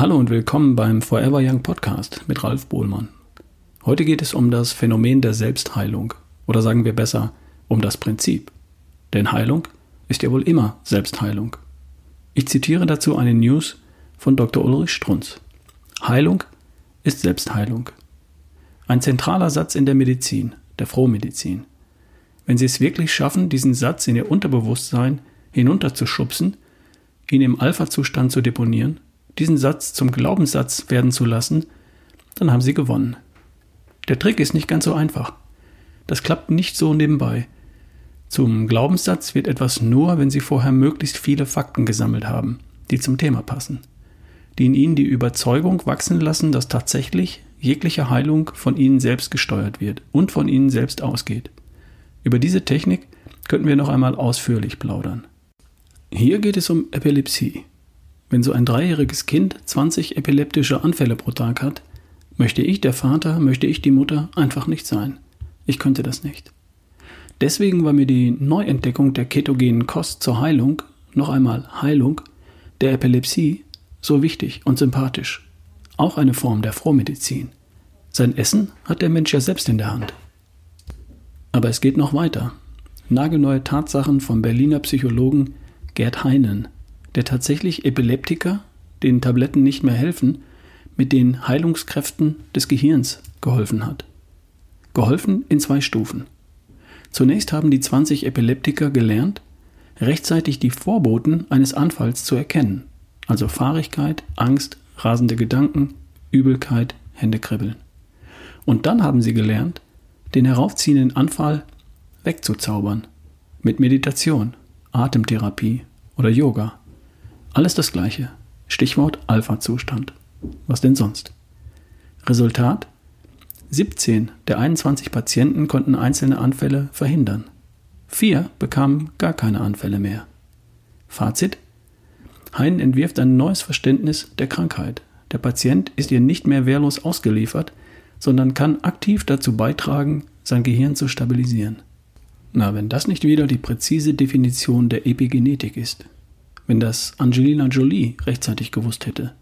Hallo und willkommen beim Forever Young Podcast mit Ralf Bohlmann. Heute geht es um das Phänomen der Selbstheilung oder sagen wir besser um das Prinzip. Denn Heilung ist ja wohl immer Selbstheilung. Ich zitiere dazu eine News von Dr. Ulrich Strunz. Heilung ist Selbstheilung. Ein zentraler Satz in der Medizin, der Frohmedizin. Wenn Sie es wirklich schaffen, diesen Satz in Ihr Unterbewusstsein hinunterzuschubsen, ihn im Alpha-Zustand zu deponieren, diesen Satz zum Glaubenssatz werden zu lassen, dann haben Sie gewonnen. Der Trick ist nicht ganz so einfach. Das klappt nicht so nebenbei. Zum Glaubenssatz wird etwas nur, wenn Sie vorher möglichst viele Fakten gesammelt haben, die zum Thema passen, die in Ihnen die Überzeugung wachsen lassen, dass tatsächlich jegliche Heilung von Ihnen selbst gesteuert wird und von Ihnen selbst ausgeht. Über diese Technik könnten wir noch einmal ausführlich plaudern. Hier geht es um Epilepsie. Wenn so ein dreijähriges Kind 20 epileptische Anfälle pro Tag hat, möchte ich der Vater, möchte ich die Mutter einfach nicht sein. Ich könnte das nicht. Deswegen war mir die Neuentdeckung der ketogenen Kost zur Heilung, noch einmal Heilung, der Epilepsie so wichtig und sympathisch. Auch eine Form der Frohmedizin. Sein Essen hat der Mensch ja selbst in der Hand. Aber es geht noch weiter. Nagelneue Tatsachen vom Berliner Psychologen Gerd Heinen, der tatsächlich Epileptiker, denen Tabletten nicht mehr helfen, mit den Heilungskräften des Gehirns geholfen hat. Geholfen in zwei Stufen. Zunächst haben die 20 Epileptiker gelernt, rechtzeitig die Vorboten eines Anfalls zu erkennen, also Fahrigkeit, Angst, rasende Gedanken, Übelkeit, Händekribbeln. Und dann haben sie gelernt, den heraufziehenden Anfall wegzuzaubern, mit Meditation, Atemtherapie oder Yoga. Alles das gleiche. Stichwort Alpha-Zustand. Was denn sonst? Resultat? 17 der 21 Patienten konnten einzelne Anfälle verhindern. Vier bekamen gar keine Anfälle mehr. Fazit? Hein entwirft ein neues Verständnis der Krankheit. Der Patient ist ihr nicht mehr wehrlos ausgeliefert, sondern kann aktiv dazu beitragen, sein Gehirn zu stabilisieren. Na, wenn das nicht wieder die präzise Definition der Epigenetik ist. Wenn das Angelina Jolie rechtzeitig gewusst hätte.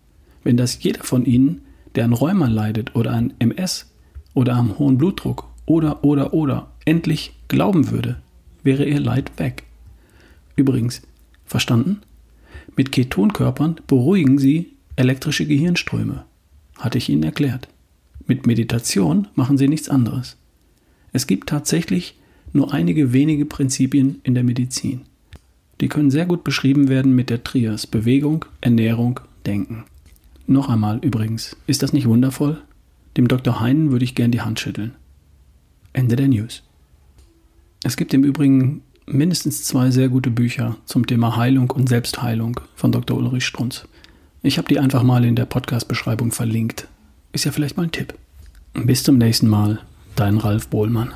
Wenn das jeder von Ihnen, der an Rheuma leidet oder an MS oder am hohen Blutdruck oder oder oder endlich glauben würde, wäre Ihr Leid weg. Übrigens, verstanden? Mit Ketonkörpern beruhigen Sie elektrische Gehirnströme. Hatte ich Ihnen erklärt. Mit Meditation machen Sie nichts anderes. Es gibt tatsächlich nur einige wenige Prinzipien in der Medizin. Die können sehr gut beschrieben werden mit der Trias Bewegung, Ernährung, Denken. Noch einmal übrigens, ist das nicht wundervoll? Dem Dr. Heinen würde ich gern die Hand schütteln. Ende der News. Es gibt im Übrigen mindestens zwei sehr gute Bücher zum Thema Heilung und Selbstheilung von Dr. Ulrich Strunz. Ich habe die einfach mal in der Podcast-Beschreibung verlinkt. Ist ja vielleicht mal ein Tipp. Bis zum nächsten Mal, dein Ralf Bohlmann.